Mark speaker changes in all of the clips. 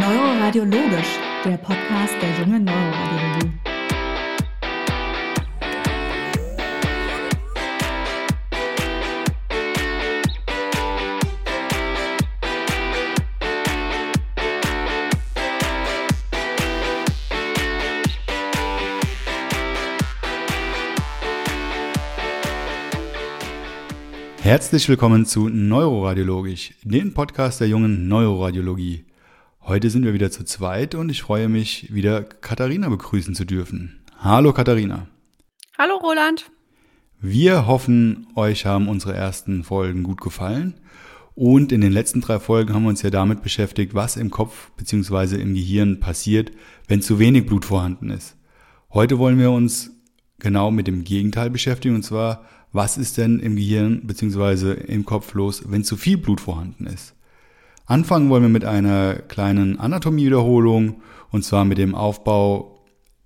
Speaker 1: Neuroradiologisch, der Podcast der jungen Neuroradiologie.
Speaker 2: Herzlich willkommen zu Neuroradiologisch, dem Podcast der jungen Neuroradiologie. Heute sind wir wieder zu zweit und ich freue mich, wieder Katharina begrüßen zu dürfen. Hallo Katharina.
Speaker 3: Hallo Roland.
Speaker 2: Wir hoffen, euch haben unsere ersten Folgen gut gefallen. Und in den letzten drei Folgen haben wir uns ja damit beschäftigt, was im Kopf bzw. im Gehirn passiert, wenn zu wenig Blut vorhanden ist. Heute wollen wir uns genau mit dem Gegenteil beschäftigen, und zwar, was ist denn im Gehirn bzw. im Kopf los, wenn zu viel Blut vorhanden ist. Anfangen wollen wir mit einer kleinen Anatomiewiederholung und zwar mit dem Aufbau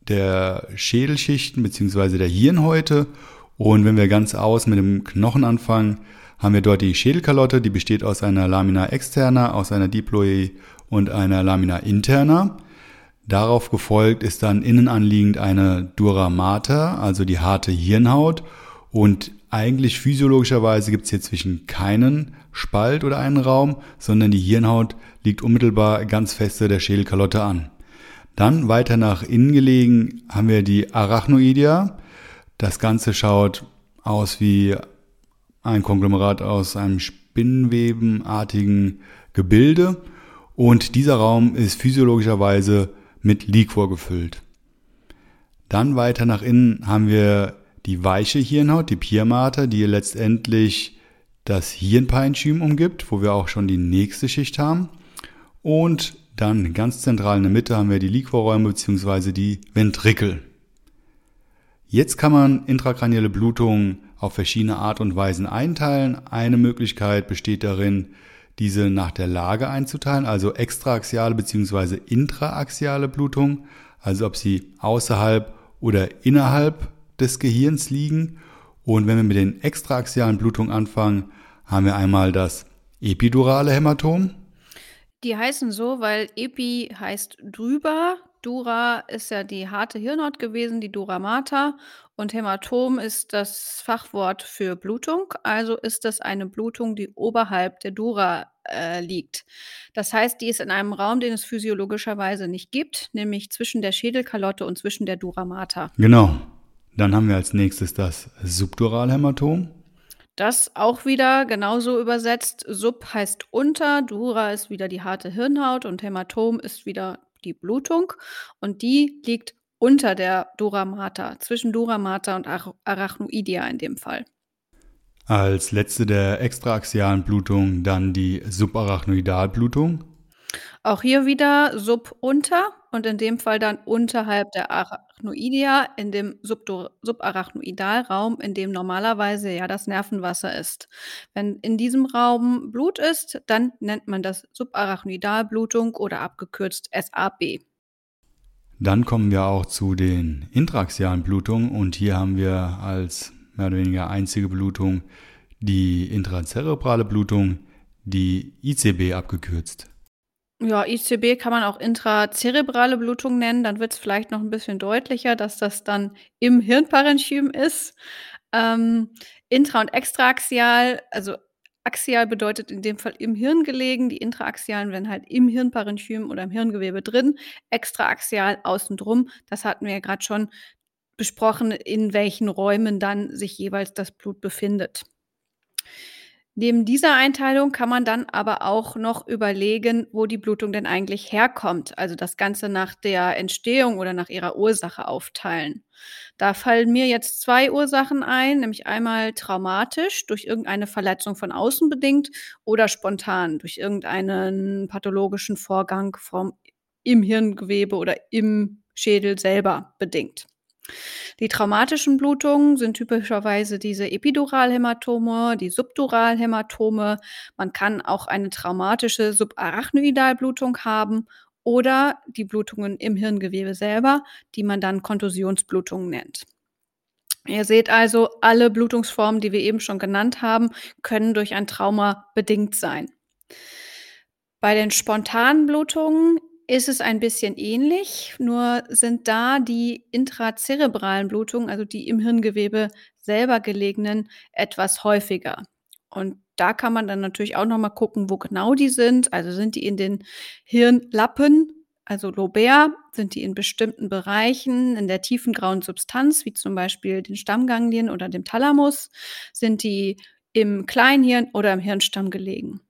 Speaker 2: der Schädelschichten bzw. der Hirnhäute. Und wenn wir ganz aus mit dem Knochen anfangen, haben wir dort die Schädelkalotte, die besteht aus einer Lamina externa, aus einer Diploe und einer Lamina interna. Darauf gefolgt ist dann innen anliegend eine Dura mater, also die harte Hirnhaut. Und eigentlich physiologischerweise gibt es hier zwischen keinen Spalt oder einen Raum, sondern die Hirnhaut liegt unmittelbar ganz feste der Schädelkalotte an. Dann weiter nach innen gelegen haben wir die Arachnoidea. Das Ganze schaut aus wie ein Konglomerat aus einem spinnenwebenartigen Gebilde und dieser Raum ist physiologischerweise mit Liquor gefüllt. Dann weiter nach innen haben wir die weiche Hirnhaut, die Pia mater, die letztendlich das Hirnparenchym umgibt, wo wir auch schon die nächste Schicht haben. Und dann ganz zentral in der Mitte haben wir die Liquorräume bzw. die Ventrikel. Jetzt kann man intrakranielle Blutungen auf verschiedene Art und Weisen einteilen. Eine Möglichkeit besteht darin, diese nach der Lage einzuteilen, also extraaxiale bzw. intraaxiale Blutung, also ob sie außerhalb oder innerhalb des Gehirns liegen. Und wenn wir mit den extraaxialen Blutungen anfangen, haben wir einmal das epidurale Hämatom.
Speaker 3: Die heißen so, weil Epi heißt drüber, Dura ist ja die harte Hirnhaut gewesen, die Dura mater. Und Hämatom ist das Fachwort für Blutung. Also ist das eine Blutung, die oberhalb der Dura äh, liegt. Das heißt, die ist in einem Raum, den es physiologischerweise nicht gibt, nämlich zwischen der Schädelkalotte und zwischen der Dura mater.
Speaker 2: Genau. Dann haben wir als nächstes das Subduralhämatom.
Speaker 3: Das auch wieder genauso übersetzt. Sub heißt unter, Dura ist wieder die harte Hirnhaut und Hämatom ist wieder die Blutung. Und die liegt unter der Dura mater, zwischen Dura mater und Arachnoidea in dem Fall.
Speaker 2: Als letzte der extraaxialen Blutung dann die Subarachnoidalblutung.
Speaker 3: Auch hier wieder Sub unter und in dem Fall dann unterhalb der Arachnoidea in dem Subarachnoidalraum, in dem normalerweise ja das Nervenwasser ist. Wenn in diesem Raum Blut ist, dann nennt man das Subarachnoidalblutung oder abgekürzt SAB.
Speaker 2: Dann kommen wir auch zu den intraxialen Blutungen und hier haben wir als mehr oder weniger einzige Blutung die intrazerebrale Blutung, die ICB abgekürzt.
Speaker 3: Ja, ICB kann man auch intrazerebrale Blutung nennen. Dann wird es vielleicht noch ein bisschen deutlicher, dass das dann im Hirnparenchym ist. Ähm, intra- und extraaxial, also axial bedeutet in dem Fall im Hirn gelegen. Die intraaxialen werden halt im Hirnparenchym oder im Hirngewebe drin. Extraaxial außen drum. Das hatten wir ja gerade schon besprochen, in welchen Räumen dann sich jeweils das Blut befindet. Neben dieser Einteilung kann man dann aber auch noch überlegen, wo die Blutung denn eigentlich herkommt. Also das Ganze nach der Entstehung oder nach ihrer Ursache aufteilen. Da fallen mir jetzt zwei Ursachen ein, nämlich einmal traumatisch durch irgendeine Verletzung von außen bedingt oder spontan durch irgendeinen pathologischen Vorgang vom, im Hirngewebe oder im Schädel selber bedingt. Die traumatischen Blutungen sind typischerweise diese Epiduralhämatome, die Subduralhämatome. Man kann auch eine traumatische Subarachnoidalblutung haben oder die Blutungen im Hirngewebe selber, die man dann Kontusionsblutungen nennt. Ihr seht also, alle Blutungsformen, die wir eben schon genannt haben, können durch ein Trauma bedingt sein. Bei den spontanen Blutungen ist es ein bisschen ähnlich, nur sind da die intrazerebralen Blutungen, also die im Hirngewebe selber gelegenen, etwas häufiger. Und da kann man dann natürlich auch noch mal gucken, wo genau die sind. Also sind die in den Hirnlappen, also lobär, sind die in bestimmten Bereichen in der tiefen grauen Substanz, wie zum Beispiel den Stammganglien oder dem Thalamus, sind die im Kleinhirn oder im Hirnstamm gelegen.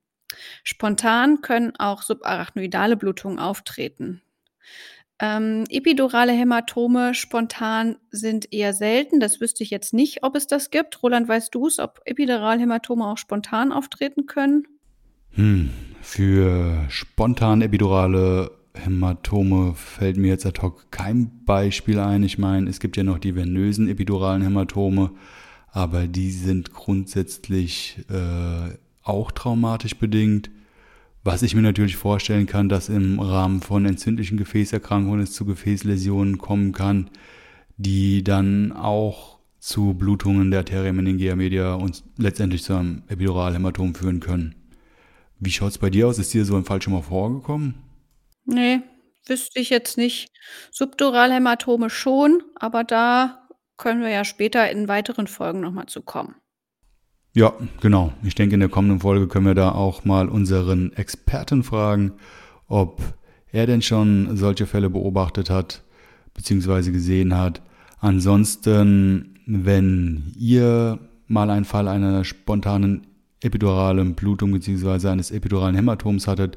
Speaker 3: Spontan können auch subarachnoidale Blutungen auftreten. Ähm, epidurale Hämatome spontan sind eher selten. Das wüsste ich jetzt nicht, ob es das gibt. Roland, weißt du es, ob Epiduralhämatome auch spontan auftreten können?
Speaker 2: Hm, für spontan epidurale Hämatome fällt mir jetzt ad hoc kein Beispiel ein. Ich meine, es gibt ja noch die venösen epiduralen Hämatome, aber die sind grundsätzlich äh, auch traumatisch bedingt. Was ich mir natürlich vorstellen kann, dass im Rahmen von entzündlichen Gefäßerkrankungen es zu Gefäßläsionen kommen kann, die dann auch zu Blutungen der Arteria meningea media und letztendlich zu einem Epiduralhämatom führen können. Wie schaut es bei dir aus? Ist dir so ein Fall schon mal vorgekommen?
Speaker 3: Nee, wüsste ich jetzt nicht. Subduralhämatome schon, aber da können wir ja später in weiteren Folgen nochmal zu kommen.
Speaker 2: Ja, genau. Ich denke, in der kommenden Folge können wir da auch mal unseren Experten fragen, ob er denn schon solche Fälle beobachtet hat bzw. gesehen hat. Ansonsten, wenn ihr mal einen Fall einer spontanen epiduralen Blutung bzw. eines epiduralen Hämatoms hattet,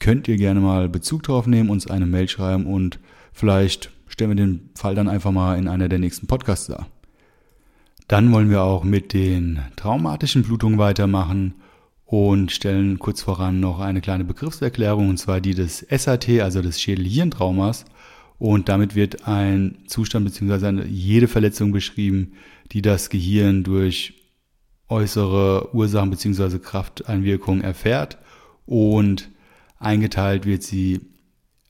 Speaker 2: könnt ihr gerne mal Bezug drauf nehmen, uns eine Mail schreiben und vielleicht stellen wir den Fall dann einfach mal in einer der nächsten Podcasts dar. Dann wollen wir auch mit den traumatischen Blutungen weitermachen und stellen kurz voran noch eine kleine Begriffserklärung, und zwar die des SAT, also des Schädelhirntraumas. Und damit wird ein Zustand bzw. jede Verletzung beschrieben, die das Gehirn durch äußere Ursachen bzw. Krafteinwirkungen erfährt. Und eingeteilt wird sie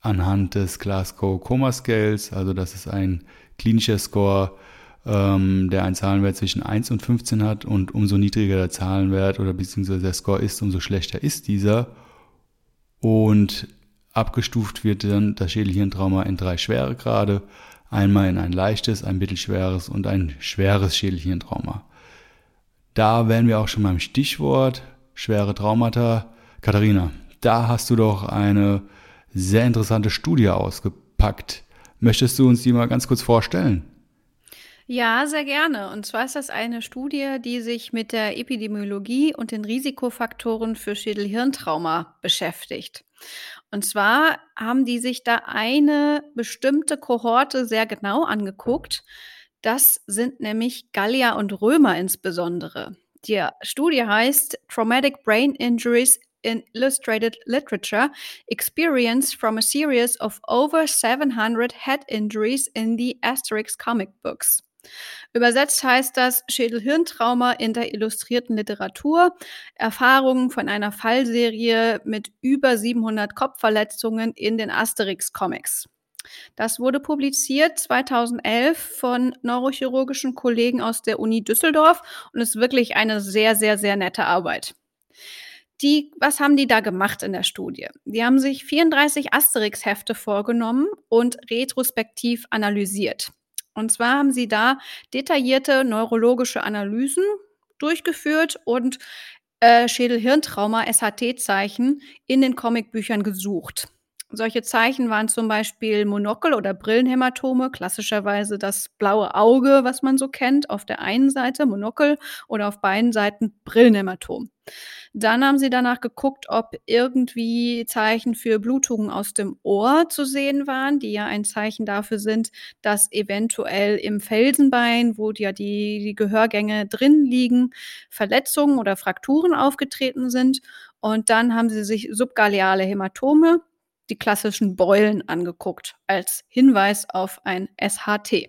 Speaker 2: anhand des Glasgow Coma Scales, also das ist ein klinischer Score, ähm, der einen Zahlenwert zwischen 1 und 15 hat und umso niedriger der Zahlenwert oder beziehungsweise der Score ist, umso schlechter ist dieser. Und abgestuft wird dann das Schädelhirntrauma in drei Schweregrade. Einmal in ein leichtes, ein mittelschweres und ein schweres Schädelhirntrauma. Da wären wir auch schon beim Stichwort schwere Traumata. Katharina, da hast du doch eine sehr interessante Studie ausgepackt. Möchtest du uns die mal ganz kurz vorstellen?
Speaker 3: Ja, sehr gerne. Und zwar ist das eine Studie, die sich mit der Epidemiologie und den Risikofaktoren für Schädelhirntrauma beschäftigt. Und zwar haben die sich da eine bestimmte Kohorte sehr genau angeguckt. Das sind nämlich Gallier und Römer insbesondere. Die Studie heißt Traumatic Brain Injuries in Illustrated Literature experienced from a series of over 700 head injuries in the Asterix comic books. Übersetzt heißt das Schädel-Hirntrauma in der illustrierten Literatur, Erfahrungen von einer Fallserie mit über 700 Kopfverletzungen in den Asterix-Comics. Das wurde publiziert 2011 von neurochirurgischen Kollegen aus der Uni Düsseldorf und ist wirklich eine sehr, sehr, sehr nette Arbeit. Die, was haben die da gemacht in der Studie? Die haben sich 34 Asterix-Hefte vorgenommen und retrospektiv analysiert. Und zwar haben sie da detaillierte neurologische Analysen durchgeführt und äh, Schädel-Hirntrauma, SHT-Zeichen in den Comicbüchern gesucht. Solche Zeichen waren zum Beispiel Monokel- oder Brillenhämatome, klassischerweise das blaue Auge, was man so kennt, auf der einen Seite Monokel oder auf beiden Seiten Brillenhämatom. Dann haben sie danach geguckt, ob irgendwie Zeichen für Blutungen aus dem Ohr zu sehen waren, die ja ein Zeichen dafür sind, dass eventuell im Felsenbein, wo ja die, die Gehörgänge drin liegen, Verletzungen oder Frakturen aufgetreten sind. Und dann haben sie sich subgaleale Hämatome, die klassischen Beulen angeguckt, als Hinweis auf ein SHT.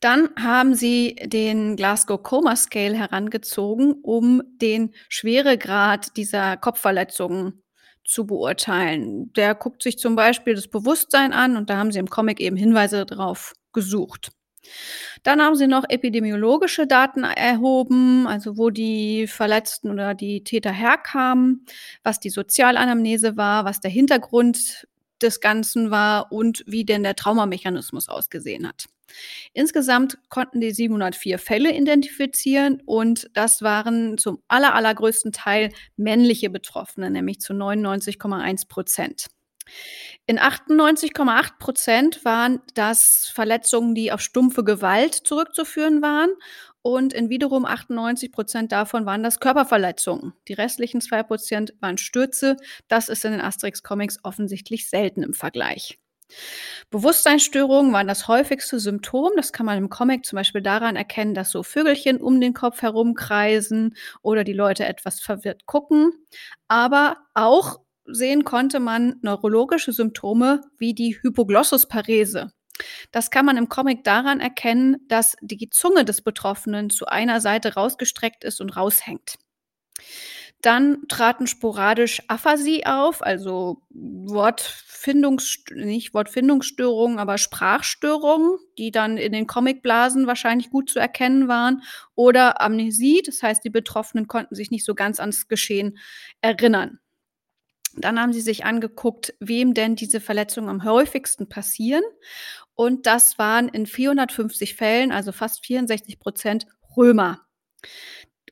Speaker 3: Dann haben sie den Glasgow Coma Scale herangezogen, um den Schweregrad dieser Kopfverletzungen zu beurteilen. Der guckt sich zum Beispiel das Bewusstsein an und da haben sie im Comic eben Hinweise darauf gesucht. Dann haben sie noch epidemiologische Daten erhoben, also wo die Verletzten oder die Täter herkamen, was die Sozialanamnese war, was der Hintergrund des Ganzen war und wie denn der Traumamechanismus ausgesehen hat. Insgesamt konnten die 704 Fälle identifizieren und das waren zum aller, allergrößten Teil männliche Betroffene, nämlich zu 99,1 Prozent. In 98,8 Prozent waren das Verletzungen, die auf stumpfe Gewalt zurückzuführen waren. Und in wiederum 98 Prozent davon waren das Körperverletzungen. Die restlichen zwei Prozent waren Stürze. Das ist in den Asterix-Comics offensichtlich selten im Vergleich. Bewusstseinsstörungen waren das häufigste Symptom. Das kann man im Comic zum Beispiel daran erkennen, dass so Vögelchen um den Kopf herumkreisen oder die Leute etwas verwirrt gucken. Aber auch sehen konnte man neurologische Symptome wie die Hypoglossusparese. Das kann man im Comic daran erkennen, dass die Zunge des Betroffenen zu einer Seite rausgestreckt ist und raushängt. Dann traten sporadisch Aphasie auf, also Wortfindungs nicht Wortfindungsstörungen, aber Sprachstörungen, die dann in den Comicblasen wahrscheinlich gut zu erkennen waren, oder Amnesie, das heißt, die Betroffenen konnten sich nicht so ganz ans Geschehen erinnern. Dann haben sie sich angeguckt, wem denn diese Verletzungen am häufigsten passieren. Und das waren in 450 Fällen, also fast 64 Prozent, Römer.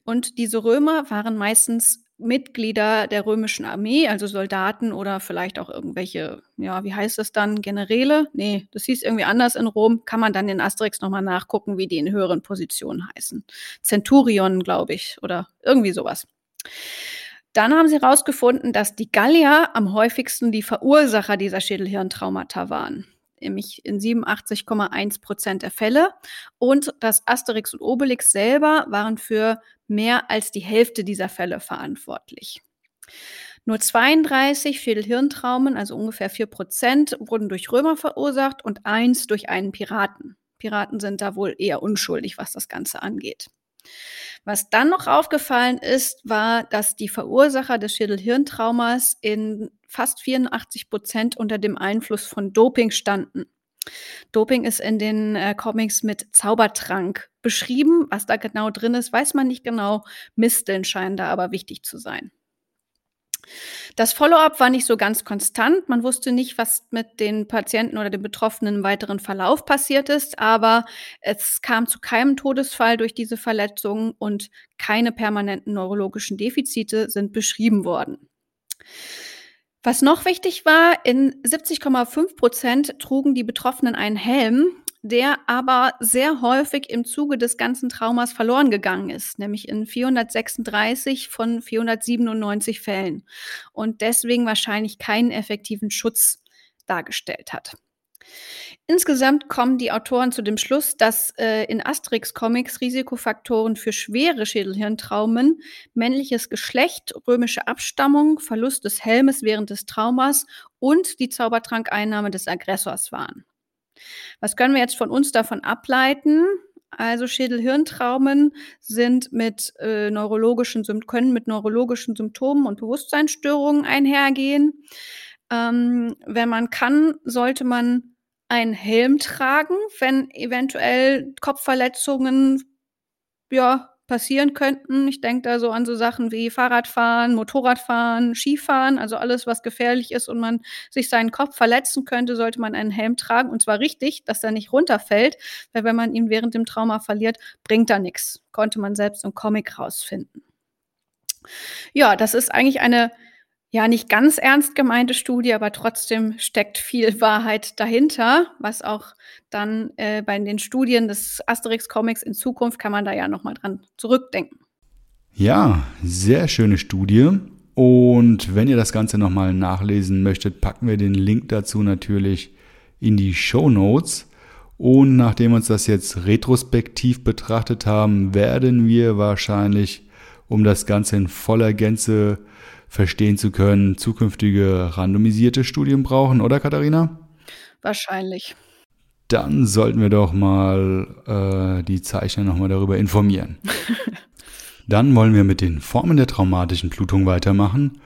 Speaker 3: Und diese Römer waren meistens Mitglieder der römischen Armee, also Soldaten oder vielleicht auch irgendwelche, ja, wie heißt es dann, Generäle? Nee, das hieß irgendwie anders in Rom. Kann man dann in Asterix nochmal nachgucken, wie die in höheren Positionen heißen. Centurion, glaube ich, oder irgendwie sowas. Dann haben sie herausgefunden, dass die Gallier am häufigsten die Verursacher dieser Schädelhirntraumata waren, nämlich in 87,1 Prozent der Fälle. Und das Asterix und Obelix selber waren für mehr als die Hälfte dieser Fälle verantwortlich. Nur 32 Schädelhirntraumen, also ungefähr 4 Prozent, wurden durch Römer verursacht und eins durch einen Piraten. Piraten sind da wohl eher unschuldig, was das Ganze angeht. Was dann noch aufgefallen ist, war, dass die Verursacher des Schädelhirntraumas in fast 84 Prozent unter dem Einfluss von Doping standen. Doping ist in den äh, Comics mit Zaubertrank beschrieben. Was da genau drin ist, weiß man nicht genau. Misteln scheinen da aber wichtig zu sein. Das Follow-up war nicht so ganz konstant. Man wusste nicht, was mit den Patienten oder den Betroffenen im weiteren Verlauf passiert ist, aber es kam zu keinem Todesfall durch diese Verletzungen und keine permanenten neurologischen Defizite sind beschrieben worden. Was noch wichtig war, in 70,5 Prozent trugen die Betroffenen einen Helm, der aber sehr häufig im Zuge des ganzen Traumas verloren gegangen ist, nämlich in 436 von 497 Fällen und deswegen wahrscheinlich keinen effektiven Schutz dargestellt hat. Insgesamt kommen die Autoren zu dem Schluss, dass äh, in Asterix-Comics Risikofaktoren für schwere Schädelhirntraumen männliches Geschlecht, römische Abstammung, Verlust des Helmes während des Traumas und die Zaubertrankeinnahme des Aggressors waren. Was können wir jetzt von uns davon ableiten? Also Schädelhirntraumen sind mit äh, neurologischen können mit neurologischen Symptomen und Bewusstseinsstörungen einhergehen. Ähm, wenn man kann, sollte man einen Helm tragen, wenn eventuell Kopfverletzungen ja, passieren könnten. Ich denke da so an so Sachen wie Fahrradfahren, Motorradfahren, Skifahren, also alles, was gefährlich ist und man sich seinen Kopf verletzen könnte, sollte man einen Helm tragen. Und zwar richtig, dass er nicht runterfällt, weil wenn man ihn während dem Trauma verliert, bringt er nichts. Konnte man selbst im Comic rausfinden. Ja, das ist eigentlich eine ja nicht ganz ernst gemeinte Studie, aber trotzdem steckt viel Wahrheit dahinter, was auch dann äh, bei den Studien des Asterix-Comics in Zukunft kann man da ja nochmal dran zurückdenken.
Speaker 2: Ja, sehr schöne Studie. Und wenn ihr das Ganze nochmal nachlesen möchtet, packen wir den Link dazu natürlich in die Show Notes. Und nachdem wir uns das jetzt retrospektiv betrachtet haben, werden wir wahrscheinlich, um das Ganze in voller Gänze verstehen zu können, zukünftige randomisierte Studien brauchen, oder Katharina?
Speaker 3: Wahrscheinlich.
Speaker 2: Dann sollten wir doch mal äh, die Zeichner nochmal darüber informieren. Dann wollen wir mit den Formen der traumatischen Blutung weitermachen.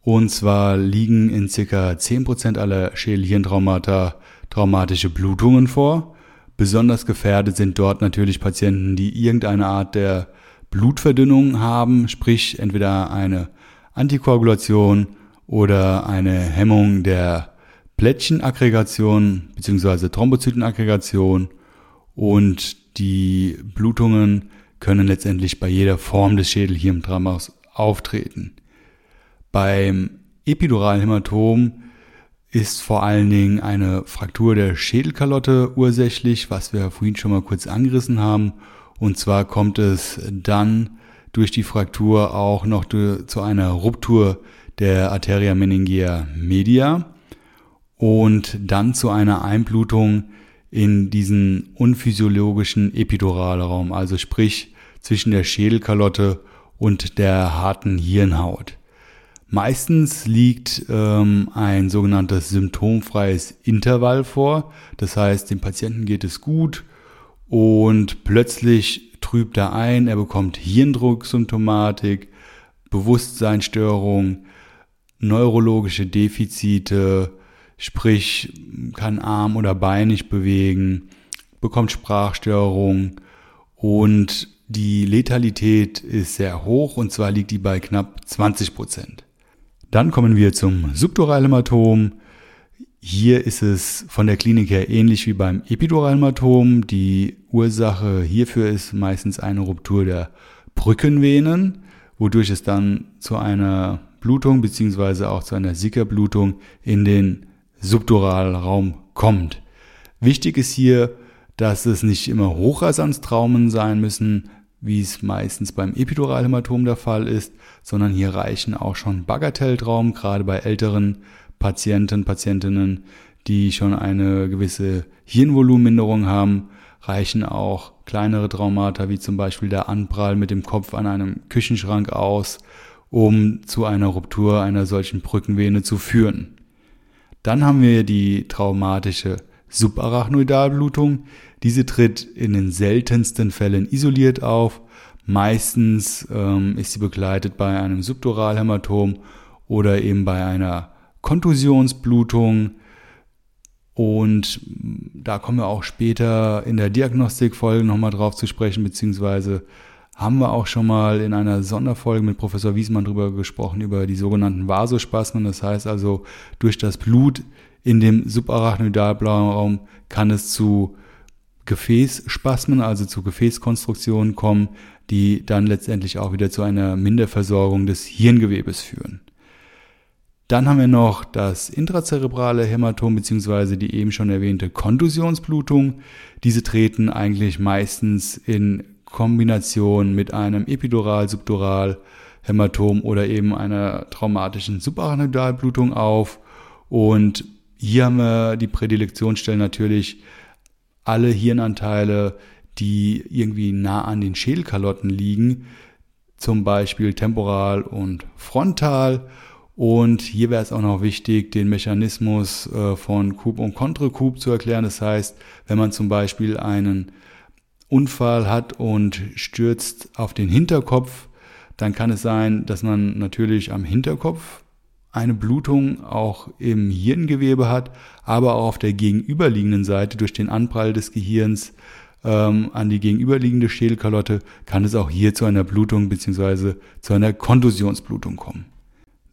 Speaker 2: Und zwar liegen in ca. 10% aller Schädelhirntraumata traumatische Blutungen vor. Besonders gefährdet sind dort natürlich Patienten, die irgendeine Art der Blutverdünnung haben, sprich entweder eine Antikoagulation oder eine Hemmung der Plättchenaggregation bzw. Thrombozytenaggregation und die Blutungen können letztendlich bei jeder Form des Schädelhirntraumas auftreten. Beim epiduralen Hämatom ist vor allen Dingen eine Fraktur der Schädelkalotte ursächlich, was wir vorhin schon mal kurz angerissen haben. Und zwar kommt es dann durch die Fraktur auch noch zu einer Ruptur der Arteria meningea media und dann zu einer Einblutung in diesen unphysiologischen Epiduralraum, also sprich zwischen der Schädelkalotte und der harten Hirnhaut. Meistens liegt ähm, ein sogenanntes symptomfreies Intervall vor. Das heißt, dem Patienten geht es gut und plötzlich trübt er ein, er bekommt Hirndrucksymptomatik, Bewusstseinsstörung, neurologische Defizite, sprich kann Arm oder Bein nicht bewegen, bekommt Sprachstörung und die Letalität ist sehr hoch und zwar liegt die bei knapp 20 Prozent. Dann kommen wir zum Subduralhämatom. Hier ist es von der Klinik her ähnlich wie beim Epiduralhämatom. Die Ursache hierfür ist meistens eine Ruptur der Brückenvenen, wodurch es dann zu einer Blutung beziehungsweise auch zu einer Sickerblutung in den Subduralraum kommt. Wichtig ist hier, dass es nicht immer Hochrasanztraumen sein müssen, wie es meistens beim Epiduralhämatom der Fall ist, sondern hier reichen auch schon Bagatelltraumen, gerade bei älteren Patienten, Patientinnen, die schon eine gewisse Hirnvolumenminderung haben, reichen auch kleinere Traumata, wie zum Beispiel der Anprall mit dem Kopf an einem Küchenschrank aus, um zu einer Ruptur einer solchen Brückenvene zu führen. Dann haben wir die traumatische Subarachnoidalblutung. Diese tritt in den seltensten Fällen isoliert auf. Meistens ähm, ist sie begleitet bei einem Subduralhämatom oder eben bei einer Kontusionsblutung. Und da kommen wir auch später in der Diagnostikfolge nochmal drauf zu sprechen, beziehungsweise haben wir auch schon mal in einer Sonderfolge mit Professor Wiesmann drüber gesprochen, über die sogenannten Vasospasmen. Das heißt also, durch das Blut in dem Subarachnoidalblauen kann es zu Gefäßspasmen, also zu Gefäßkonstruktionen kommen, die dann letztendlich auch wieder zu einer Minderversorgung des Hirngewebes führen. Dann haben wir noch das intrazerebrale Hämatom bzw. die eben schon erwähnte Kontusionsblutung. Diese treten eigentlich meistens in Kombination mit einem Epidural-Subdural-Hämatom oder eben einer traumatischen Subarachnoidalblutung auf. Und hier haben wir die Prädilektionsstellen natürlich alle Hirnanteile, die irgendwie nah an den Schädelkalotten liegen, zum Beispiel temporal und frontal. Und hier wäre es auch noch wichtig, den Mechanismus äh, von Coup und Contre-Coup zu erklären. Das heißt, wenn man zum Beispiel einen Unfall hat und stürzt auf den Hinterkopf, dann kann es sein, dass man natürlich am Hinterkopf eine Blutung auch im Hirngewebe hat, aber auch auf der gegenüberliegenden Seite durch den Anprall des Gehirns ähm, an die gegenüberliegende Schädelkalotte kann es auch hier zu einer Blutung bzw. zu einer Kontusionsblutung kommen.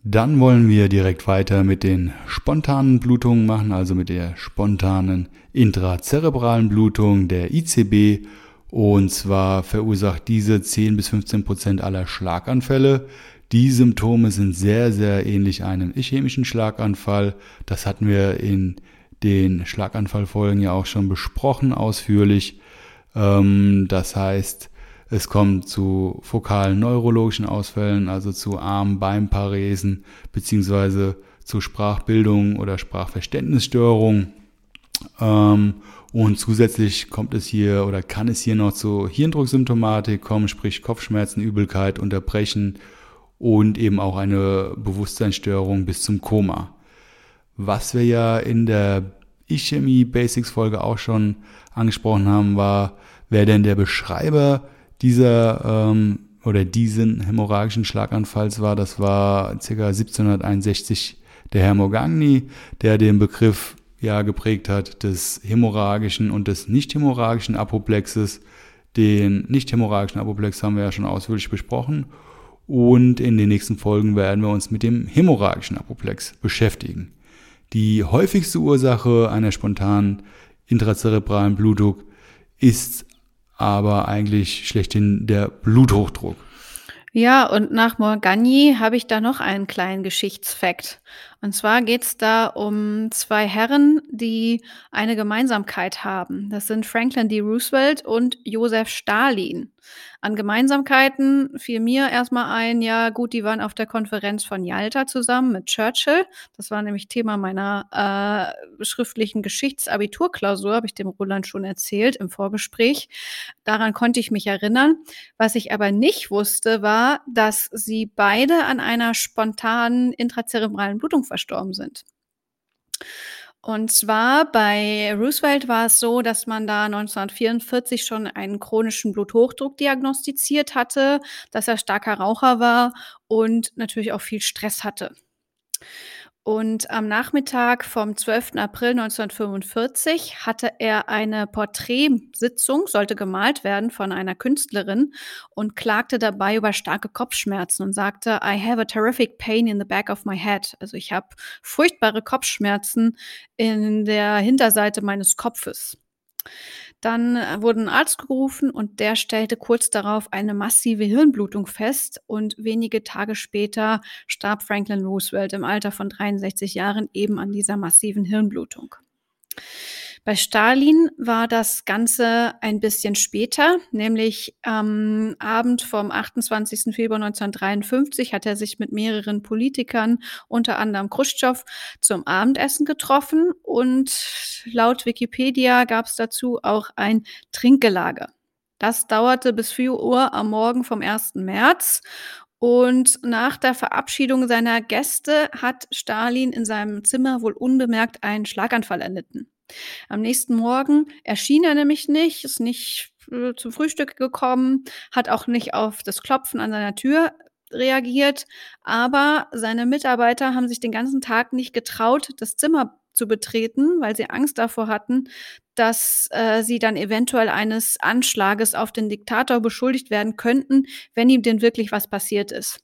Speaker 2: Dann wollen wir direkt weiter mit den spontanen Blutungen machen, also mit der spontanen intrazerebralen Blutung, der ICB. Und zwar verursacht diese 10 bis 15 Prozent aller Schlaganfälle. Die Symptome sind sehr, sehr ähnlich einem ischämischen Schlaganfall. Das hatten wir in den Schlaganfallfolgen ja auch schon besprochen, ausführlich. Ähm, das heißt, es kommt zu fokalen neurologischen Ausfällen, also zu Arm-Beinparesen beziehungsweise zu Sprachbildung oder Sprachverständnisstörung. Ähm, und zusätzlich kommt es hier oder kann es hier noch zu Hirndrucksymptomatik kommen, sprich Kopfschmerzen, Übelkeit, Unterbrechen und eben auch eine Bewusstseinsstörung bis zum Koma. Was wir ja in der Ischämie Basics Folge auch schon angesprochen haben, war, wer denn der Beschreiber dieser ähm, oder diesen hämorrhagischen Schlaganfalls war. Das war ca. 1761 der Herr Morgagni, der den Begriff ja geprägt hat, des hämorrhagischen und des nicht hämorrhagischen Apoplexes. Den nicht hämorrhagischen Apoplex haben wir ja schon ausführlich besprochen. Und in den nächsten Folgen werden wir uns mit dem hämorrhagischen Apoplex beschäftigen. Die häufigste Ursache einer spontanen intrazerebralen Blutdruck ist aber eigentlich schlechthin der Bluthochdruck.
Speaker 3: Ja, und nach Morgagni habe ich da noch einen kleinen Geschichtsfakt. Und zwar geht es da um zwei Herren, die eine Gemeinsamkeit haben. Das sind Franklin D. Roosevelt und Josef Stalin. An Gemeinsamkeiten fiel mir erstmal ein, ja gut, die waren auf der Konferenz von Yalta zusammen mit Churchill. Das war nämlich Thema meiner äh, schriftlichen Geschichtsabiturklausur, habe ich dem Roland schon erzählt im Vorgespräch. Daran konnte ich mich erinnern. Was ich aber nicht wusste, war, dass sie beide an einer spontanen intrazerebralen Blutung verstorben sind. Und zwar bei Roosevelt war es so, dass man da 1944 schon einen chronischen Bluthochdruck diagnostiziert hatte, dass er starker Raucher war und natürlich auch viel Stress hatte. Und am Nachmittag vom 12. April 1945 hatte er eine Porträtsitzung, sollte gemalt werden von einer Künstlerin und klagte dabei über starke Kopfschmerzen und sagte, I have a terrific pain in the back of my head. Also ich habe furchtbare Kopfschmerzen in der Hinterseite meines Kopfes. Dann äh, wurde ein Arzt gerufen und der stellte kurz darauf eine massive Hirnblutung fest und wenige Tage später starb Franklin Roosevelt im Alter von 63 Jahren eben an dieser massiven Hirnblutung. Bei Stalin war das Ganze ein bisschen später, nämlich am Abend vom 28. Februar 1953 hat er sich mit mehreren Politikern, unter anderem Khrushchev, zum Abendessen getroffen und laut Wikipedia gab es dazu auch ein Trinkgelage. Das dauerte bis 4 Uhr am Morgen vom 1. März und nach der Verabschiedung seiner Gäste hat Stalin in seinem Zimmer wohl unbemerkt einen Schlaganfall erlitten. Am nächsten Morgen erschien er nämlich nicht, ist nicht äh, zum Frühstück gekommen, hat auch nicht auf das Klopfen an seiner Tür reagiert, aber seine Mitarbeiter haben sich den ganzen Tag nicht getraut, das Zimmer zu betreten, weil sie Angst davor hatten, dass äh, sie dann eventuell eines Anschlages auf den Diktator beschuldigt werden könnten, wenn ihm denn wirklich was passiert ist.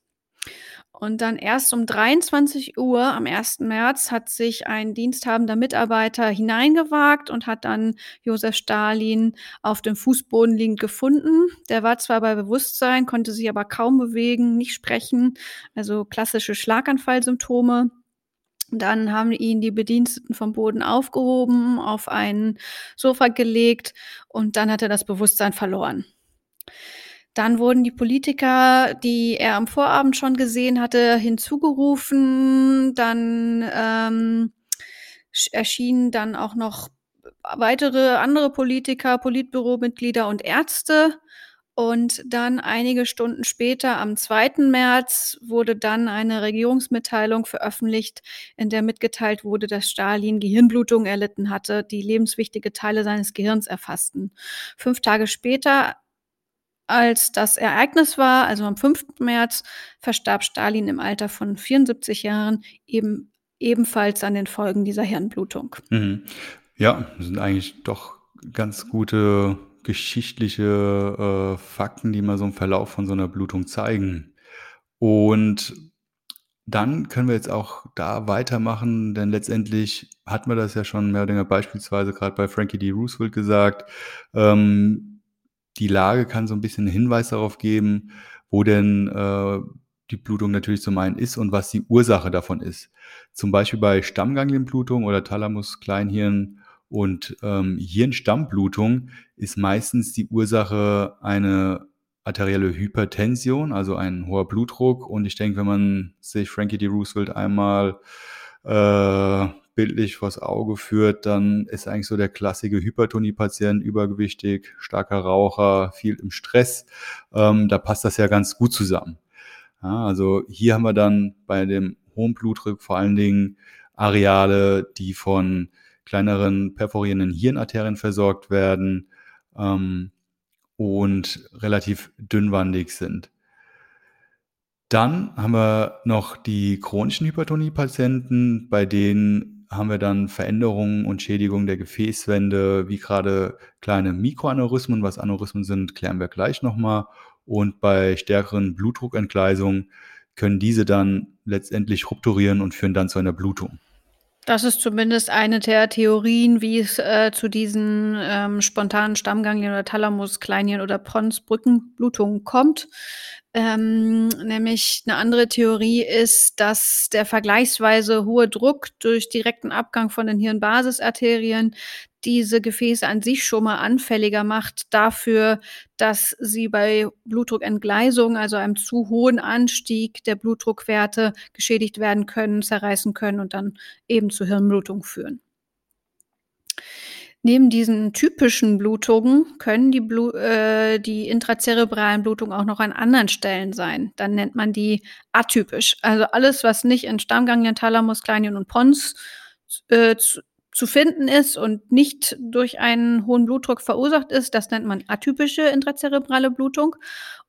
Speaker 3: Und dann erst um 23 Uhr am 1. März hat sich ein diensthabender Mitarbeiter hineingewagt und hat dann Josef Stalin auf dem Fußboden liegend gefunden. Der war zwar bei Bewusstsein, konnte sich aber kaum bewegen, nicht sprechen, also klassische Schlaganfallsymptome. Dann haben ihn die Bediensteten vom Boden aufgehoben, auf ein Sofa gelegt und dann hat er das Bewusstsein verloren. Dann wurden die Politiker, die er am Vorabend schon gesehen hatte, hinzugerufen. Dann ähm, erschienen dann auch noch weitere andere Politiker, Politbüromitglieder und Ärzte. Und dann einige Stunden später, am 2. März, wurde dann eine Regierungsmitteilung veröffentlicht, in der mitgeteilt wurde, dass Stalin Gehirnblutungen erlitten hatte, die lebenswichtige Teile seines Gehirns erfassten. Fünf Tage später als das Ereignis war, also am 5. März, verstarb Stalin im Alter von 74 Jahren eben ebenfalls an den Folgen dieser Hirnblutung.
Speaker 2: Mhm. Ja, das sind eigentlich doch ganz gute geschichtliche äh, Fakten, die mal so einen Verlauf von so einer Blutung zeigen. Und dann können wir jetzt auch da weitermachen, denn letztendlich hat man das ja schon mehr oder weniger beispielsweise gerade bei Frankie D. Roosevelt gesagt. Ähm, die Lage kann so ein bisschen einen Hinweis darauf geben, wo denn äh, die Blutung natürlich zum einen ist und was die Ursache davon ist. Zum Beispiel bei Stammganglienblutung oder Thalamus, Kleinhirn und ähm, Hirnstammblutung ist meistens die Ursache eine arterielle Hypertension, also ein hoher Blutdruck. Und ich denke, wenn man sich Frankie D. Roosevelt einmal äh, bildlich vors Auge führt, dann ist eigentlich so der klassische Hypertonie-Patient, übergewichtig, starker Raucher, viel im Stress. Ähm, da passt das ja ganz gut zusammen. Ja, also hier haben wir dann bei dem hohen Blutdruck vor allen Dingen Areale, die von kleineren perforierenden Hirnarterien versorgt werden ähm, und relativ dünnwandig sind. Dann haben wir noch die chronischen Hypertonie-Patienten, bei denen haben wir dann Veränderungen und Schädigungen der Gefäßwände, wie gerade kleine Mikroaneurysmen. Was Aneurysmen sind, klären wir gleich nochmal. Und bei stärkeren Blutdruckentgleisungen können diese dann letztendlich rupturieren und führen dann zu einer Blutung.
Speaker 3: Das ist zumindest eine der Theorien, wie es äh, zu diesen ähm, spontanen Stammganglien oder Thalamus, Kleinien oder Pons Brückenblutungen kommt. Ähm, nämlich eine andere Theorie ist, dass der vergleichsweise hohe Druck durch direkten Abgang von den Hirnbasisarterien diese Gefäße an sich schon mal anfälliger macht dafür, dass sie bei Blutdruckentgleisung, also einem zu hohen Anstieg der Blutdruckwerte, geschädigt werden können, zerreißen können und dann eben zu Hirnblutung führen. Neben diesen typischen Blutungen können die, Blu äh, die intrazerebralen Blutungen auch noch an anderen Stellen sein. Dann nennt man die atypisch. Also alles, was nicht in Stammganglien, Thalamus, Kleinien und Pons äh, zu, zu finden ist und nicht durch einen hohen Blutdruck verursacht ist, das nennt man atypische intrazerebrale Blutung.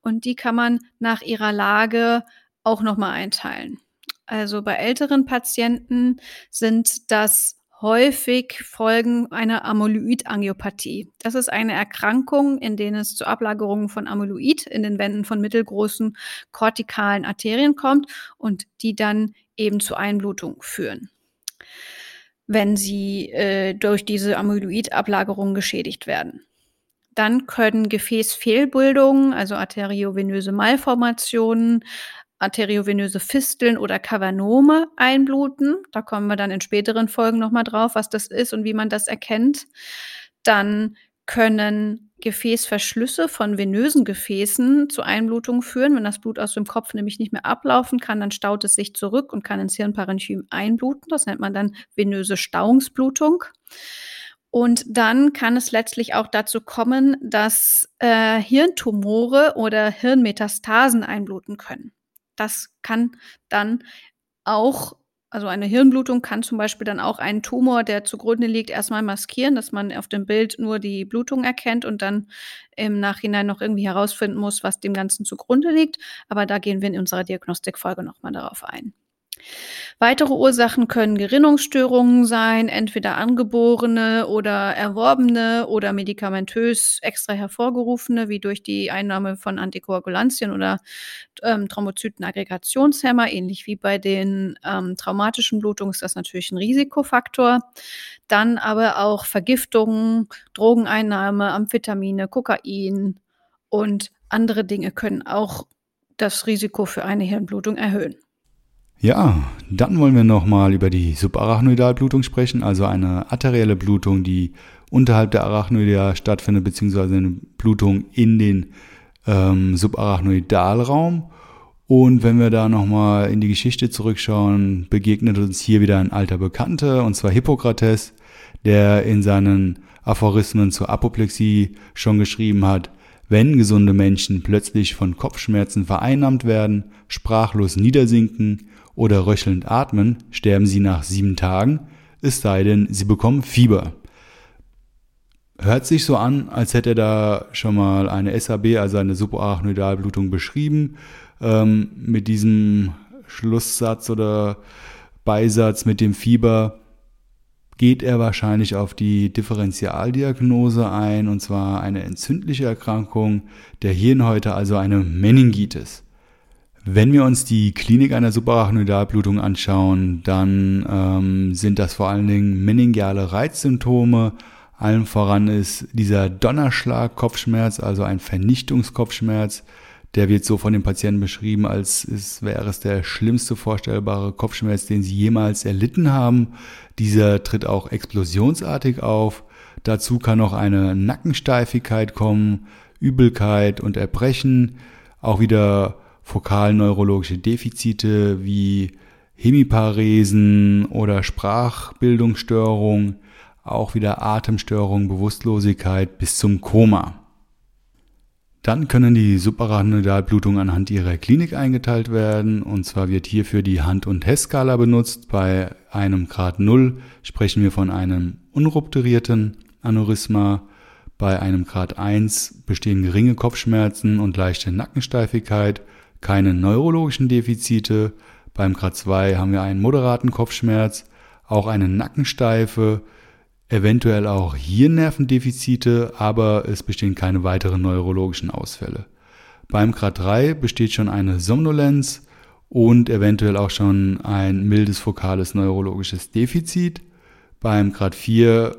Speaker 3: Und die kann man nach ihrer Lage auch nochmal einteilen. Also bei älteren Patienten sind das häufig Folgen einer Amyloid-Angiopathie. Das ist eine Erkrankung, in der es zu Ablagerungen von Amyloid in den Wänden von mittelgroßen kortikalen Arterien kommt und die dann eben zu Einblutung führen, wenn sie äh, durch diese Amyloid-Ablagerung geschädigt werden. Dann können Gefäßfehlbildungen, also arteriovenöse Malformationen, arteriovenöse Fisteln oder Kavernome einbluten. Da kommen wir dann in späteren Folgen nochmal drauf, was das ist und wie man das erkennt. Dann können Gefäßverschlüsse von venösen Gefäßen zu Einblutung führen. Wenn das Blut aus dem Kopf nämlich nicht mehr ablaufen kann, dann staut es sich zurück und kann ins Hirnparenchym einbluten. Das nennt man dann venöse Stauungsblutung. Und dann kann es letztlich auch dazu kommen, dass äh, Hirntumore oder Hirnmetastasen einbluten können. Das kann dann auch, also eine Hirnblutung kann zum Beispiel dann auch einen Tumor, der zugrunde liegt, erstmal maskieren, dass man auf dem Bild nur die Blutung erkennt und dann im Nachhinein noch irgendwie herausfinden muss, was dem Ganzen zugrunde liegt. Aber da gehen wir in unserer Diagnostikfolge nochmal darauf ein. Weitere Ursachen können Gerinnungsstörungen sein, entweder angeborene oder erworbene oder medikamentös extra hervorgerufene, wie durch die Einnahme von Antikoagulantien oder ähm, Thrombozytenaggregationshemmer, ähnlich wie bei den ähm, traumatischen Blutungen ist das natürlich ein Risikofaktor. Dann aber auch Vergiftungen, Drogeneinnahme, Amphetamine, Kokain und andere Dinge können auch das Risiko für eine Hirnblutung erhöhen.
Speaker 2: Ja, dann wollen wir nochmal über die Subarachnoidalblutung sprechen, also eine arterielle Blutung, die unterhalb der Arachnoidea stattfindet, beziehungsweise eine Blutung in den ähm, Subarachnoidalraum. Und wenn wir da nochmal in die Geschichte zurückschauen, begegnet uns hier wieder ein alter Bekannter, und zwar Hippokrates, der in seinen Aphorismen zur Apoplexie schon geschrieben hat, wenn gesunde Menschen plötzlich von Kopfschmerzen vereinnahmt werden, sprachlos niedersinken oder röchelnd atmen, sterben sie nach sieben Tagen, es sei denn, sie bekommen Fieber. Hört sich so an, als hätte er da schon mal eine SAB, also eine Subarachnoidalblutung beschrieben, ähm, mit diesem Schlusssatz oder Beisatz mit dem Fieber geht er wahrscheinlich auf die Differentialdiagnose ein, und zwar eine entzündliche Erkrankung der Hirnhäute, also eine Meningitis. Wenn wir uns die Klinik einer Subarachnoidalblutung anschauen, dann ähm, sind das vor allen Dingen meningiale Reizsymptome. Allen voran ist dieser Donnerschlag-Kopfschmerz, also ein Vernichtungskopfschmerz. Der wird so von den Patienten beschrieben, als es wäre es der schlimmste vorstellbare Kopfschmerz, den sie jemals erlitten haben. Dieser tritt auch explosionsartig auf. Dazu kann noch eine Nackensteifigkeit kommen, Übelkeit und Erbrechen, auch wieder fokalneurologische Defizite wie Hemiparesen oder Sprachbildungsstörung, auch wieder Atemstörung, Bewusstlosigkeit bis zum Koma. Dann können die Subarachnoidalblutungen anhand ihrer Klinik eingeteilt werden. Und zwar wird hierfür die Hand- und Hess-Skala benutzt. Bei einem Grad 0 sprechen wir von einem unrupturierten Aneurysma. Bei einem Grad 1 bestehen geringe Kopfschmerzen und leichte Nackensteifigkeit keine neurologischen Defizite. Beim Grad 2 haben wir einen moderaten Kopfschmerz, auch eine Nackensteife, eventuell auch Hirnnervendefizite, aber es bestehen keine weiteren neurologischen Ausfälle. Beim Grad 3 besteht schon eine Somnolenz und eventuell auch schon ein mildes fokales neurologisches Defizit. Beim Grad 4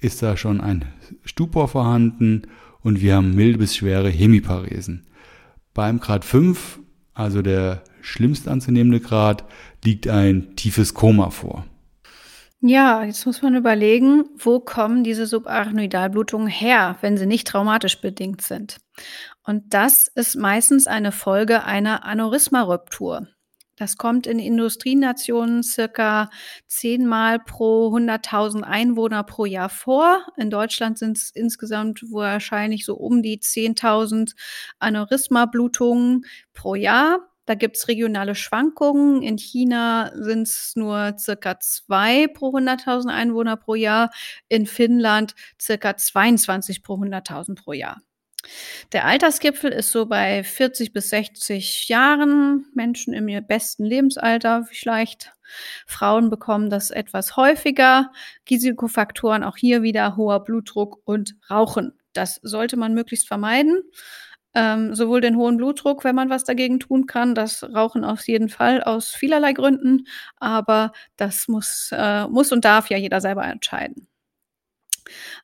Speaker 2: ist da schon ein Stupor vorhanden und wir haben milde bis schwere Hemiparesen. Beim Grad 5, also der schlimmst anzunehmende Grad, liegt ein tiefes Koma vor.
Speaker 3: Ja, jetzt muss man überlegen, wo kommen diese Subarachnoidalblutungen her, wenn sie nicht traumatisch bedingt sind. Und das ist meistens eine Folge einer Aneurysma-Ruptur. Das kommt in Industrienationen circa zehnmal pro 100.000 Einwohner pro Jahr vor. In Deutschland sind es insgesamt wahrscheinlich so um die 10.000 Aneurysma-Blutungen pro Jahr. Da gibt's regionale Schwankungen. In China sind es nur circa zwei pro 100.000 Einwohner pro Jahr. In Finnland circa 22 pro 100.000 pro Jahr. Der Altersgipfel ist so bei 40 bis 60 Jahren, Menschen im besten Lebensalter vielleicht. Frauen bekommen das etwas häufiger. Risikofaktoren auch hier wieder hoher Blutdruck und Rauchen. Das sollte man möglichst vermeiden. Ähm, sowohl den hohen Blutdruck, wenn man was dagegen tun kann, das Rauchen auf jeden Fall aus vielerlei Gründen, aber das muss, äh, muss und darf ja jeder selber entscheiden.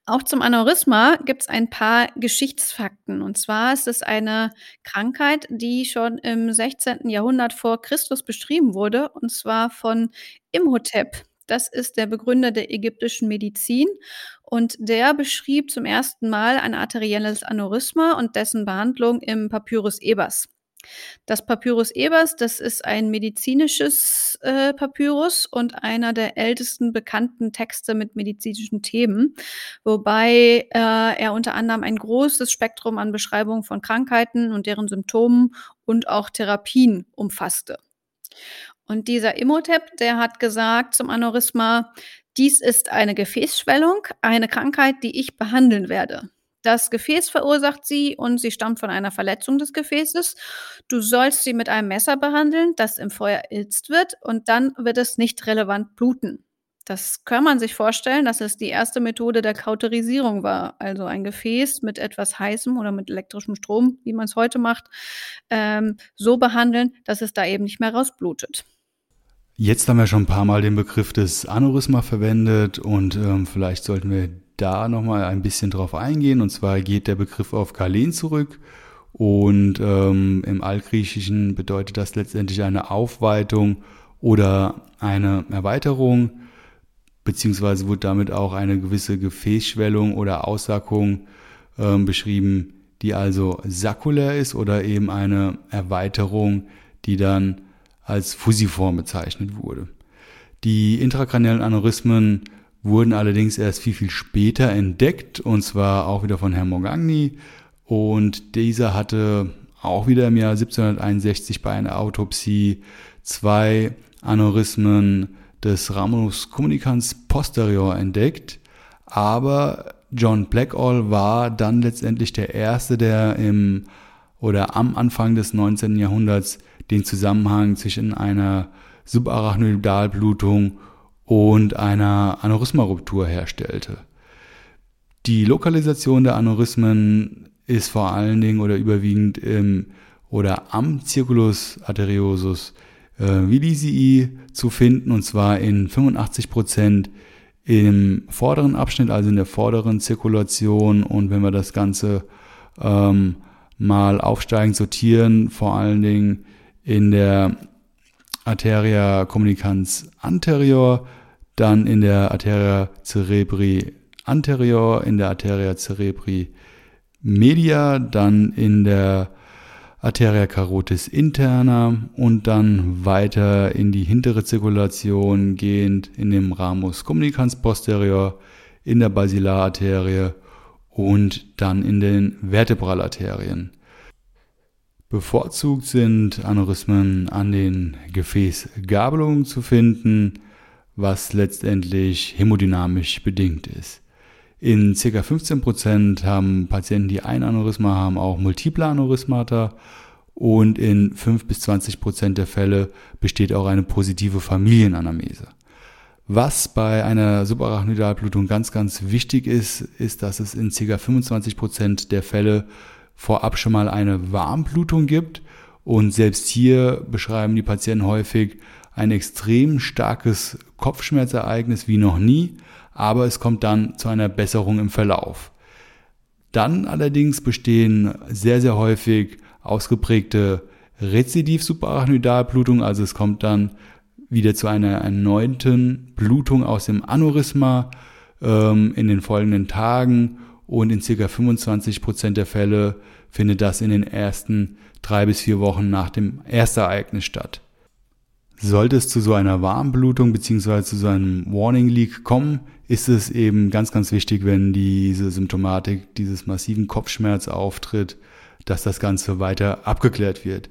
Speaker 3: Auch zum Aneurysma gibt es ein paar Geschichtsfakten. Und zwar ist es eine Krankheit, die schon im 16. Jahrhundert vor Christus beschrieben wurde, und zwar von Imhotep. Das ist der Begründer der ägyptischen Medizin und der beschrieb zum ersten Mal ein arterielles Aneurysma und dessen Behandlung im Papyrus Ebers. Das Papyrus Ebers, das ist ein medizinisches äh, Papyrus und einer der ältesten bekannten Texte mit medizinischen Themen, wobei äh, er unter anderem ein großes Spektrum an Beschreibungen von Krankheiten und deren Symptomen und auch Therapien umfasste. Und dieser Imhotep, der hat gesagt zum Aneurysma, dies ist eine Gefäßschwellung, eine Krankheit, die ich behandeln werde. Das Gefäß verursacht sie und sie stammt von einer Verletzung des Gefäßes. Du sollst sie mit einem Messer behandeln, das im Feuer erhitzt wird und dann wird es nicht relevant bluten. Das kann man sich vorstellen, dass es die erste Methode der Kauterisierung war. Also ein Gefäß mit etwas heißem oder mit elektrischem Strom, wie man es heute macht, ähm, so behandeln, dass es da eben nicht mehr rausblutet.
Speaker 2: Jetzt haben wir schon ein paar Mal den Begriff des Aneurysma verwendet und ähm, vielleicht sollten wir da nochmal ein bisschen drauf eingehen. Und zwar geht der Begriff auf Galen zurück. Und ähm, im Altgriechischen bedeutet das letztendlich eine Aufweitung oder eine Erweiterung, beziehungsweise wird damit auch eine gewisse Gefäßschwellung oder Aussackung ähm, beschrieben, die also sakulär ist oder eben eine Erweiterung, die dann als fusiform bezeichnet wurde. Die intrakraniellen Aneurysmen wurden allerdings erst viel, viel später entdeckt, und zwar auch wieder von Herrn Morgagni. Und dieser hatte auch wieder im Jahr 1761 bei einer Autopsie zwei Aneurysmen des Ramus communicans posterior entdeckt. Aber John Blackall war dann letztendlich der Erste, der im oder am Anfang des 19. Jahrhunderts den Zusammenhang zwischen einer Subarachnoidalblutung und einer Aneurysmaruptur herstellte. Die Lokalisation der Aneurysmen ist vor allen Dingen oder überwiegend im oder am Circulus arteriosus äh, villicii zu finden und zwar in 85 Prozent im vorderen Abschnitt, also in der vorderen Zirkulation und wenn wir das Ganze ähm, mal aufsteigend sortieren, vor allen Dingen in der Arteria communicans anterior, dann in der Arteria cerebri anterior, in der Arteria cerebri media, dann in der Arteria carotis interna und dann weiter in die hintere Zirkulation gehend in dem Ramus communicans posterior, in der Basilararterie und dann in den Vertebralarterien. Bevorzugt sind Aneurysmen an den Gefäßgabelungen zu finden, was letztendlich hämodynamisch bedingt ist. In ca. 15% haben Patienten, die ein Aneurysma haben, auch multiple Aneurysmata und in 5 bis 20% der Fälle besteht auch eine positive Familienanamnese. Was bei einer Subarachnoidalblutung ganz, ganz wichtig ist, ist, dass es in ca. 25 Prozent der Fälle vorab schon mal eine Warmblutung gibt. Und selbst hier beschreiben die Patienten häufig ein extrem starkes Kopfschmerzereignis wie noch nie, aber es kommt dann zu einer Besserung im Verlauf. Dann allerdings bestehen sehr, sehr häufig ausgeprägte Rezidiv-Subarachnoidalblutung, also es kommt dann wieder zu einer erneuten Blutung aus dem Aneurysma ähm, in den folgenden Tagen und in ca. 25 Prozent der Fälle findet das in den ersten drei bis vier Wochen nach dem Erstereignis statt. Sollte es zu so einer Warmblutung bzw. zu so einem Warning Leak kommen, ist es eben ganz, ganz wichtig, wenn diese Symptomatik dieses massiven Kopfschmerz auftritt, dass das Ganze weiter abgeklärt wird.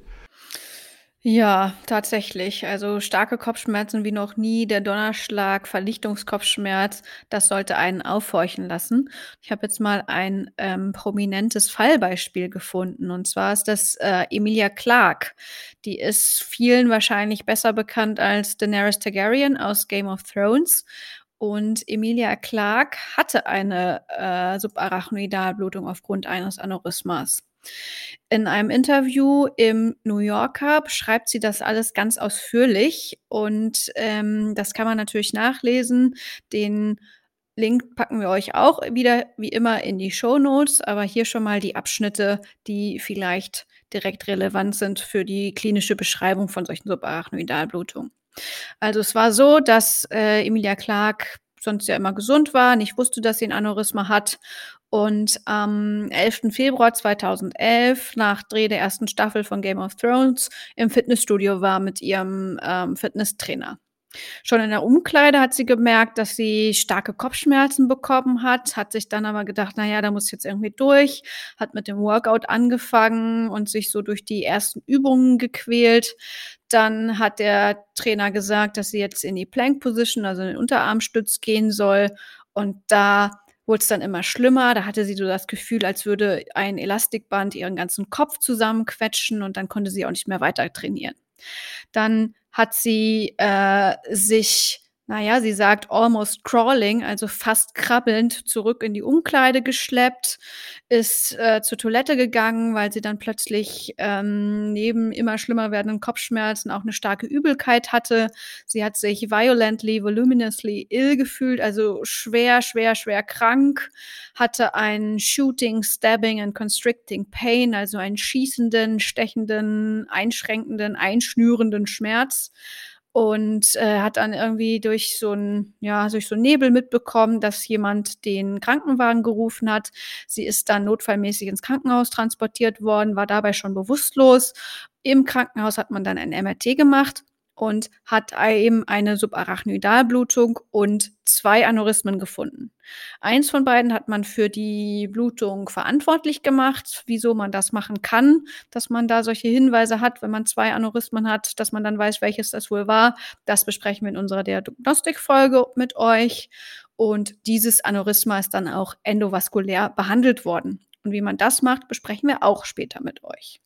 Speaker 3: Ja, tatsächlich. Also starke Kopfschmerzen wie noch nie, der Donnerschlag, Verlichtungskopfschmerz, das sollte einen aufhorchen lassen. Ich habe jetzt mal ein ähm, prominentes Fallbeispiel gefunden. Und zwar ist das äh, Emilia Clarke. Die ist vielen wahrscheinlich besser bekannt als Daenerys Targaryen aus Game of Thrones. Und Emilia Clarke hatte eine äh, Subarachnoidalblutung aufgrund eines Aneurysmas. In einem Interview im New Yorker beschreibt sie das alles ganz ausführlich und ähm, das kann man natürlich nachlesen. Den Link packen wir euch auch wieder wie immer in die Show Notes, aber hier schon mal die Abschnitte, die vielleicht direkt relevant sind für die klinische Beschreibung von solchen Subarachnoidalblutungen. Also es war so, dass äh, Emilia Clark sonst ja immer gesund war, nicht wusste, dass sie ein Aneurysma hat und am 11. Februar 2011, nach Dreh der ersten Staffel von Game of Thrones, im Fitnessstudio war mit ihrem ähm, Fitnesstrainer. Schon in der Umkleide hat sie gemerkt, dass sie starke Kopfschmerzen bekommen hat, hat sich dann aber gedacht, na ja, da muss ich jetzt irgendwie durch, hat mit dem Workout angefangen und sich so durch die ersten Übungen gequält. Dann hat der Trainer gesagt, dass sie jetzt in die Plank Position, also in den Unterarmstütz gehen soll und da wurde es dann immer schlimmer. Da hatte sie so das Gefühl, als würde ein Elastikband ihren ganzen Kopf zusammenquetschen und dann konnte sie auch nicht mehr weiter trainieren. Dann hat sie äh, sich naja, sie sagt almost crawling, also fast krabbelnd zurück in die Umkleide geschleppt, ist äh, zur Toilette gegangen, weil sie dann plötzlich ähm, neben immer schlimmer werdenden Kopfschmerzen auch eine starke Übelkeit hatte. Sie hat sich violently, voluminously ill gefühlt, also schwer, schwer, schwer krank, hatte einen shooting, stabbing and constricting pain, also einen schießenden, stechenden, einschränkenden, einschnürenden Schmerz und äh, hat dann irgendwie durch so ein ja durch so einen Nebel mitbekommen, dass jemand den Krankenwagen gerufen hat. Sie ist dann notfallmäßig ins Krankenhaus transportiert worden, war dabei schon bewusstlos. Im Krankenhaus hat man dann ein MRT gemacht und hat eben eine Subarachnoidalblutung und zwei Aneurysmen gefunden. Eins von beiden hat man für die Blutung verantwortlich gemacht, wieso man das machen kann, dass man da solche Hinweise hat, wenn man zwei Aneurysmen hat, dass man dann weiß, welches das wohl war. Das besprechen wir in unserer Diagnostikfolge mit euch. Und dieses Aneurysma ist dann auch endovaskulär behandelt worden. Und wie man das macht, besprechen wir auch später mit euch.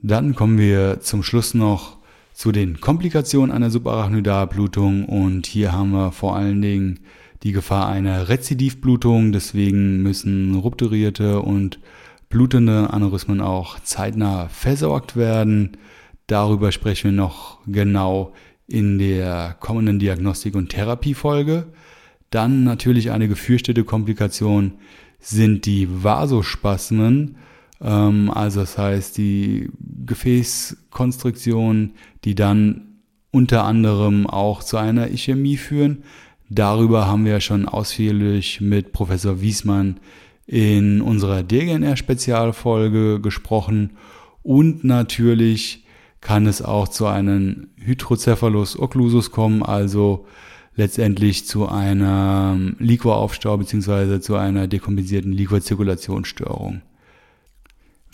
Speaker 2: Dann kommen wir zum Schluss noch zu den Komplikationen einer Subarachnoidalblutung und hier haben wir vor allen Dingen die Gefahr einer Rezidivblutung, deswegen müssen rupturierte und blutende Aneurysmen auch zeitnah versorgt werden. Darüber sprechen wir noch genau in der kommenden Diagnostik- und Therapiefolge. Dann natürlich eine gefürchtete Komplikation sind die Vasospasmen. Ähm, also das heißt die Gefäßkonstriktion, die dann unter anderem auch zu einer Ischämie führen. Darüber haben wir ja schon ausführlich mit Professor Wiesmann in unserer DGNR-Spezialfolge gesprochen. Und natürlich kann es auch zu einem Hydrocephalus occlusus kommen, also letztendlich zu einem Liquoraufstau bzw. zu einer dekompensierten Liquorzirkulationsstörung.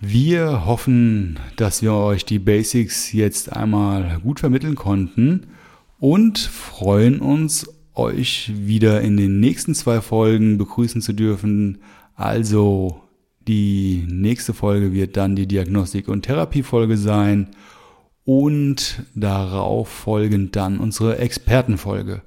Speaker 2: Wir hoffen, dass wir euch die Basics jetzt einmal gut vermitteln konnten und freuen uns, euch wieder in den nächsten zwei Folgen begrüßen zu dürfen. Also die nächste Folge wird dann die Diagnostik- und Therapiefolge sein und darauf folgend dann unsere Expertenfolge.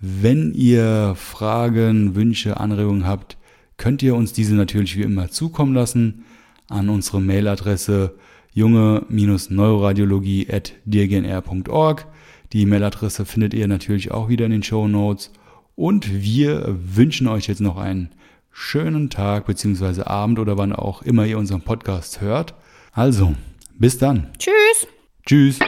Speaker 2: Wenn ihr Fragen, Wünsche, Anregungen habt, könnt ihr uns diese natürlich wie immer zukommen lassen an unsere Mailadresse junge-neuroradiologie.dgnr.org. Die Mailadresse findet ihr natürlich auch wieder in den Show Notes. Und wir wünschen euch jetzt noch einen schönen Tag bzw. Abend oder wann auch immer ihr unseren Podcast hört. Also, bis dann.
Speaker 3: Tschüss.
Speaker 2: Tschüss.